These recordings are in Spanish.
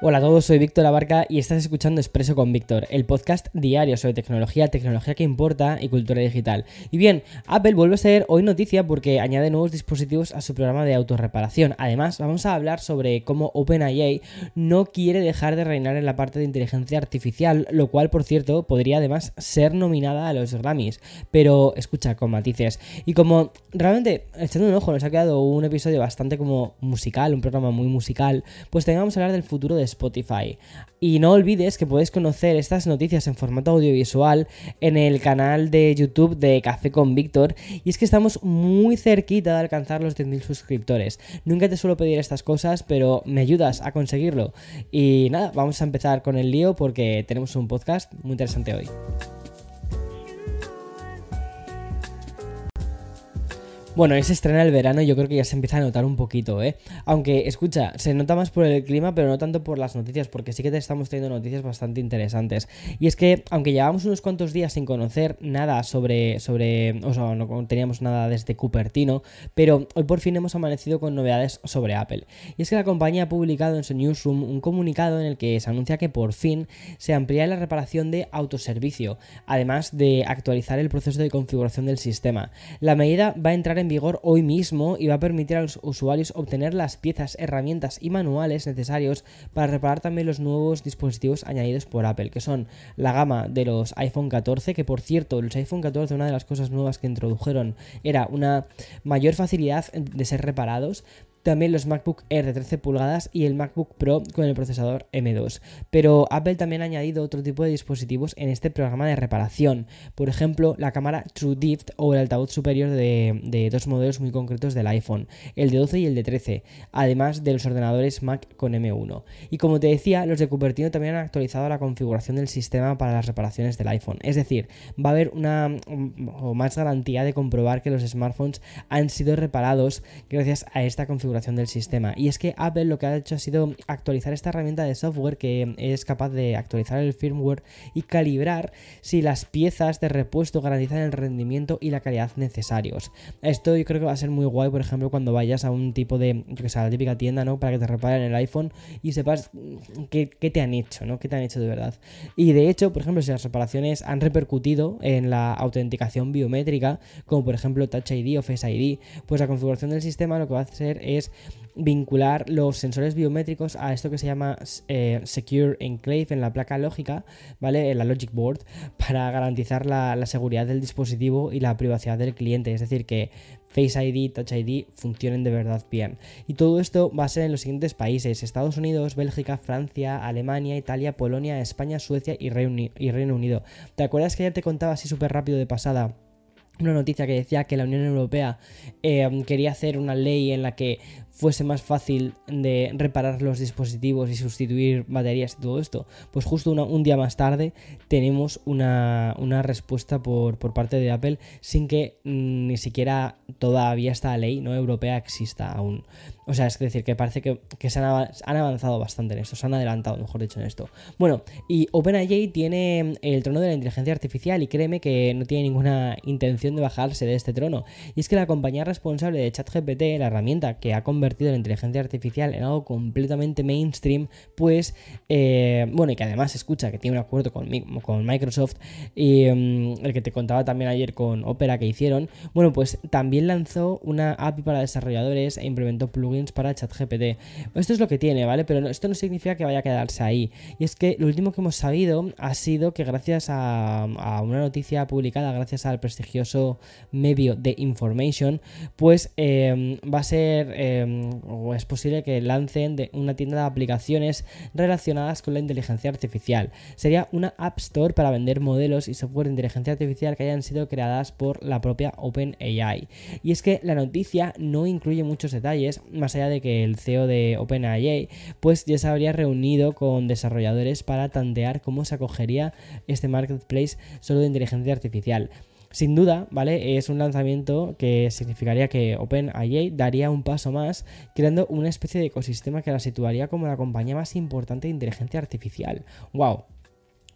Hola a todos, soy Víctor Abarca y estás escuchando Expreso con Víctor, el podcast diario sobre tecnología, tecnología que importa y cultura digital. Y bien, Apple vuelve a ser hoy noticia porque añade nuevos dispositivos a su programa de autorreparación. Además, vamos a hablar sobre cómo OpenAI no quiere dejar de reinar en la parte de inteligencia artificial, lo cual, por cierto, podría además ser nominada a los Grammys. Pero escucha, con matices. Y como realmente, echando un ojo, nos ha quedado un episodio bastante como musical, un programa muy musical, pues tengamos a hablar del futuro de Spotify. Y no olvides que puedes conocer estas noticias en formato audiovisual en el canal de YouTube de Café con Víctor. Y es que estamos muy cerquita de alcanzar los 10.000 suscriptores. Nunca te suelo pedir estas cosas, pero me ayudas a conseguirlo. Y nada, vamos a empezar con el lío porque tenemos un podcast muy interesante hoy. Bueno, es estrena el verano y yo creo que ya se empieza a notar un poquito, ¿eh? Aunque, escucha, se nota más por el clima, pero no tanto por las noticias, porque sí que te estamos teniendo noticias bastante interesantes. Y es que, aunque llevamos unos cuantos días sin conocer nada sobre, sobre, o sea, no teníamos nada desde Cupertino, pero hoy por fin hemos amanecido con novedades sobre Apple. Y es que la compañía ha publicado en su newsroom un comunicado en el que se anuncia que por fin se amplía la reparación de autoservicio, además de actualizar el proceso de configuración del sistema. La medida va a entrar en vigor hoy mismo y va a permitir a los usuarios obtener las piezas, herramientas y manuales necesarios para reparar también los nuevos dispositivos añadidos por Apple, que son la gama de los iPhone 14, que por cierto, los iPhone 14, una de las cosas nuevas que introdujeron era una mayor facilidad de ser reparados, también los MacBook Air de 13 pulgadas y el MacBook Pro con el procesador M2. Pero Apple también ha añadido otro tipo de dispositivos en este programa de reparación. Por ejemplo, la cámara TrueDepth o el altavoz superior de, dos modelos muy concretos del iPhone, el de 12 y el de 13, además de los ordenadores Mac con M1. Y como te decía, los de Cupertino también han actualizado la configuración del sistema para las reparaciones del iPhone. Es decir, va a haber una o más garantía de comprobar que los smartphones han sido reparados gracias a esta configuración del sistema. Y es que Apple lo que ha hecho ha sido actualizar esta herramienta de software que es capaz de actualizar el firmware y calibrar si las piezas de repuesto garantizan el rendimiento y la calidad necesarios. Esto yo creo que va a ser muy guay, por ejemplo, cuando vayas a un tipo de, que sé, la típica tienda, ¿no? Para que te reparen el iPhone y sepas qué, te han hecho, ¿no? ¿Qué te han hecho de verdad? Y de hecho, por ejemplo, si las reparaciones han repercutido en la autenticación biométrica, como por ejemplo Touch ID o Face ID, pues la configuración del sistema lo que va a hacer es vincular los sensores biométricos a esto que se llama eh, Secure Enclave en la placa lógica, ¿vale? En la Logic Board, para garantizar la, la, seguridad del dispositivo y la privacidad del cliente. Es decir, que Face ID, Touch ID funcionen de verdad bien. Y todo esto va a ser en los siguientes países: Estados Unidos, Bélgica, Francia, Alemania, Italia, Polonia, España, Suecia y Reino Unido. ¿Te acuerdas que ya te contaba así súper rápido de pasada? Una noticia que decía que la Unión Europea eh, quería hacer una ley en la que fuese más fácil de reparar los dispositivos y sustituir baterías y todo esto, pues justo un día más tarde tenemos una, respuesta por, por, parte de Apple sin que mm, ni siquiera todavía esta ley no europea exista aún. O sea, es decir, que parece que, se han, avanzado bastante en esto, se han adelantado, mejor dicho, en esto. Bueno, y OpenAI tiene el trono de la inteligencia artificial y créeme que no tiene ninguna intención de bajarse de este trono. Y es que la compañía responsable de ChatGPT, la herramienta que ha convertido la inteligencia artificial en algo completamente mainstream, pues, eh, bueno, y que además escucha que tiene un acuerdo con, Microsoft y mm, el que te contaba también ayer con Opera que hicieron, bueno, pues también lanzó una API para desarrolladores e implementó plugins para ChatGPT. Esto es lo que tiene, ¿vale? Pero esto no significa que vaya a quedarse ahí. Y es que lo último que hemos sabido ha sido que gracias a, una noticia publicada, gracias al prestigioso medio de Information, pues eh, va a ser eh, o es posible que lancen de una tienda de aplicaciones relacionadas con la inteligencia artificial. Sería una App Store para vender modelos y software de inteligencia artificial que hayan sido creadas por la propia OpenAI. Y es que la noticia no incluye muchos detalles, más allá de que el CEO de OpenAI pues ya se habría reunido con desarrolladores para tantear cómo se acogería este marketplace solo de inteligencia artificial. Sin duda, ¿vale? Es un lanzamiento que significaría que OpenAI daría un paso más, creando una especie de ecosistema que la situaría como la compañía más importante de inteligencia artificial. ¡Wow!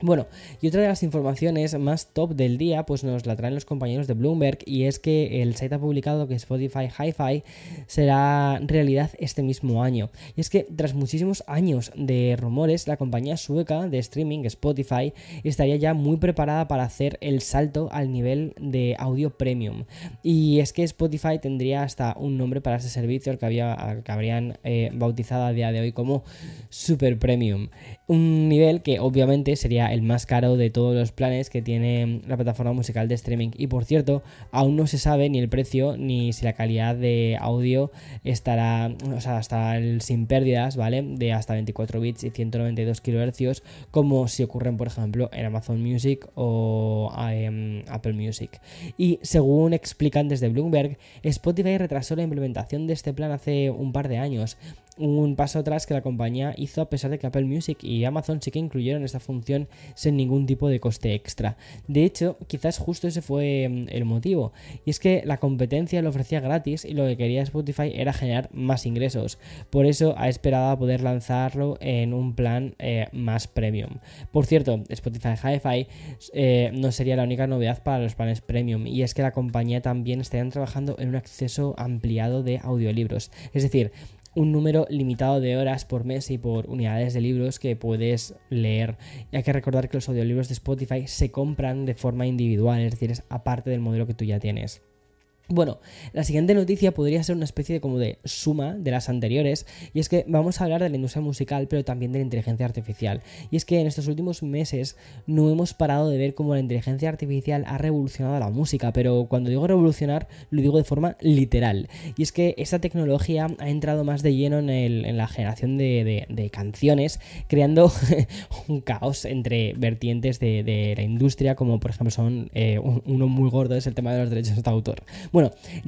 Bueno, y otra de las informaciones más top del día, pues nos la traen los compañeros de Bloomberg, y es que el site ha publicado que Spotify Hi-Fi será realidad este mismo año. Y es que tras muchísimos años de rumores, la compañía sueca de streaming, Spotify, estaría ya muy preparada para hacer el salto al nivel de audio premium. Y es que Spotify tendría hasta un nombre para ese servicio, el que, había, que habrían eh, bautizado a día de hoy como Super Premium. Un nivel que obviamente sería el más caro de todos los planes que tiene la plataforma musical de streaming. Y por cierto, aún no se sabe ni el precio ni si la calidad de audio estará, o sea, hasta sin pérdidas, ¿vale? De hasta 24 bits y 192 kHz, como si ocurren, por ejemplo, en Amazon Music o en Apple Music. Y según explican desde Bloomberg, Spotify retrasó la implementación de este plan hace un par de años un paso atrás que la compañía hizo a pesar de que Apple Music y Amazon sí que incluyeron esta función sin ningún tipo de coste extra. De hecho, quizás justo ese fue mm, el motivo, y es que la competencia lo ofrecía gratis y lo que quería Spotify era generar más ingresos. Por eso ha esperado a poder lanzarlo en un plan eh, más premium. Por cierto, Spotify Hi-Fi eh, no sería la única novedad para los planes premium, y es que la compañía también estaría trabajando en un acceso ampliado de audiolibros. Es decir, un número limitado de horas por mes y por unidades de libros que puedes leer. Y hay que recordar que los audiolibros de Spotify se compran de forma individual, es decir, es aparte del modelo que tú ya tienes. Bueno, la siguiente noticia podría ser una especie de como de suma de las anteriores, y es que vamos a hablar de la industria musical, pero también de la inteligencia artificial. Y es que en estos últimos meses no hemos parado de ver cómo la inteligencia artificial ha revolucionado la música, pero cuando digo revolucionar, lo digo de forma literal. Y es que esta tecnología ha entrado más de lleno en, la generación de, canciones, creando un caos entre vertientes de, la industria, como por ejemplo son eh, uno muy gordo, es el tema de los derechos de autor.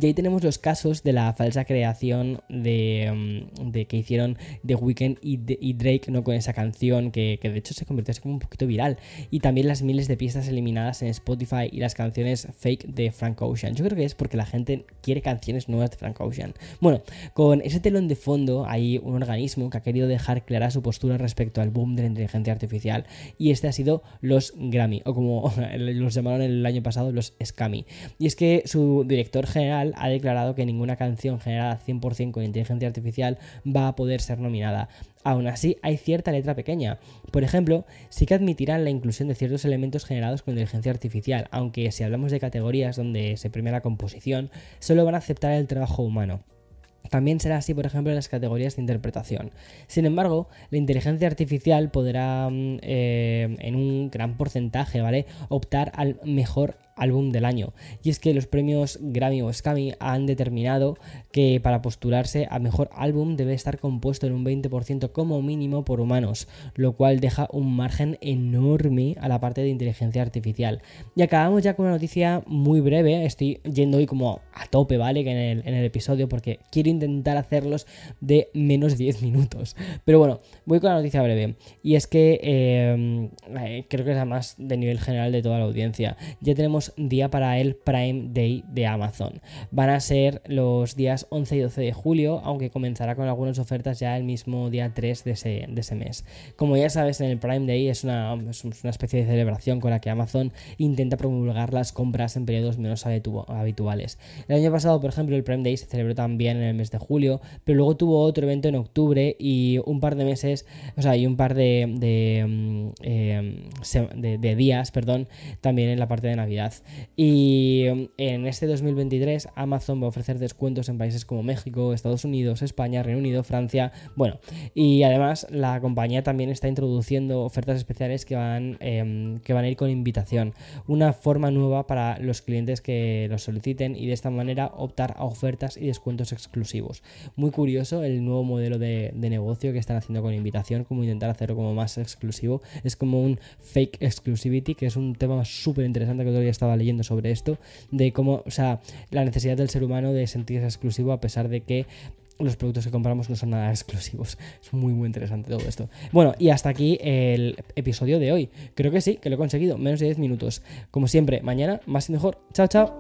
Y ahí tenemos los casos de la falsa creación de, mm, que hicieron The Weeknd y, Drake, ¿no? Con esa canción que, de hecho se convirtió así como un poquito viral. Y también las miles de pistas eliminadas en Spotify y las canciones fake de Frank Ocean. Yo creo que es porque la gente quiere canciones nuevas de Frank Ocean. Bueno, con ese telón de fondo hay un organismo que ha querido dejar clara su postura respecto al boom de la inteligencia artificial. Y este ha sido los Grammy, o como los llamaron el año pasado, los Scammy. Y es que su director general ha declarado que ninguna canción generada 100% con inteligencia artificial va a poder ser nominada. Aún así, hay cierta letra pequeña. Por ejemplo, sí que admitirán la inclusión de ciertos elementos generados con inteligencia artificial, aunque si hablamos de categorías donde se premia la composición, solo van a aceptar el trabajo humano. También será así, por ejemplo, en las categorías de interpretación. Sin embargo, la inteligencia artificial podrá, mm, eh, en un gran porcentaje, ¿vale?, optar al mejor álbum del año. Y es que los premios Grammy o Scammy han determinado que para postularse a mejor álbum debe estar compuesto en un 20% como mínimo por humanos, lo cual deja un margen enorme a la parte de inteligencia artificial. Y acabamos ya con una noticia muy breve, estoy yendo hoy como a tope, ¿vale? En el, episodio porque quiero intentar hacerlos de menos 10 minutos. Pero bueno, voy con la noticia breve. Y es que eh, eh, creo que es además de nivel general de toda la audiencia. Ya tenemos día para el Prime Day de Amazon. Van a ser los días 11 y 12 de julio, aunque comenzará con algunas ofertas ya el mismo día 3 de ese, mes. Como ya sabes, en el Prime Day es una, una especie de celebración con la que Amazon intenta promulgar las compras en periodos menos habituales. El año pasado, por ejemplo, el Prime Day se celebró también en el mes de julio, pero luego tuvo otro evento en octubre y un par de meses, o sea, y un par de, de, mm, eh, de días, perdón, también en la parte de Navidad. Y mm, en este 2023 Amazon va a ofrecer descuentos en países como México, Estados Unidos, España, Reino Unido, Francia. Bueno, y además la compañía también está introduciendo ofertas especiales que van, em, que van a ir con invitación. Una forma nueva para los clientes que los soliciten y de esta manera optar a ofertas y descuentos exclusivos. Muy curioso el nuevo modelo de, de negocio que están haciendo con invitación, como intentar hacerlo como más exclusivo. Es como un fake exclusivity, que es un tema súper interesante que todavía está estaba leyendo sobre esto, de cómo, o sea, la necesidad del ser humano de sentirse exclusivo a pesar de que los productos que compramos no son nada exclusivos. Es muy, muy interesante todo esto. Bueno, y hasta aquí el episodio de hoy. Creo que sí, que lo he conseguido. Menos de 10 minutos. Como siempre, mañana más y mejor. Chao, chao.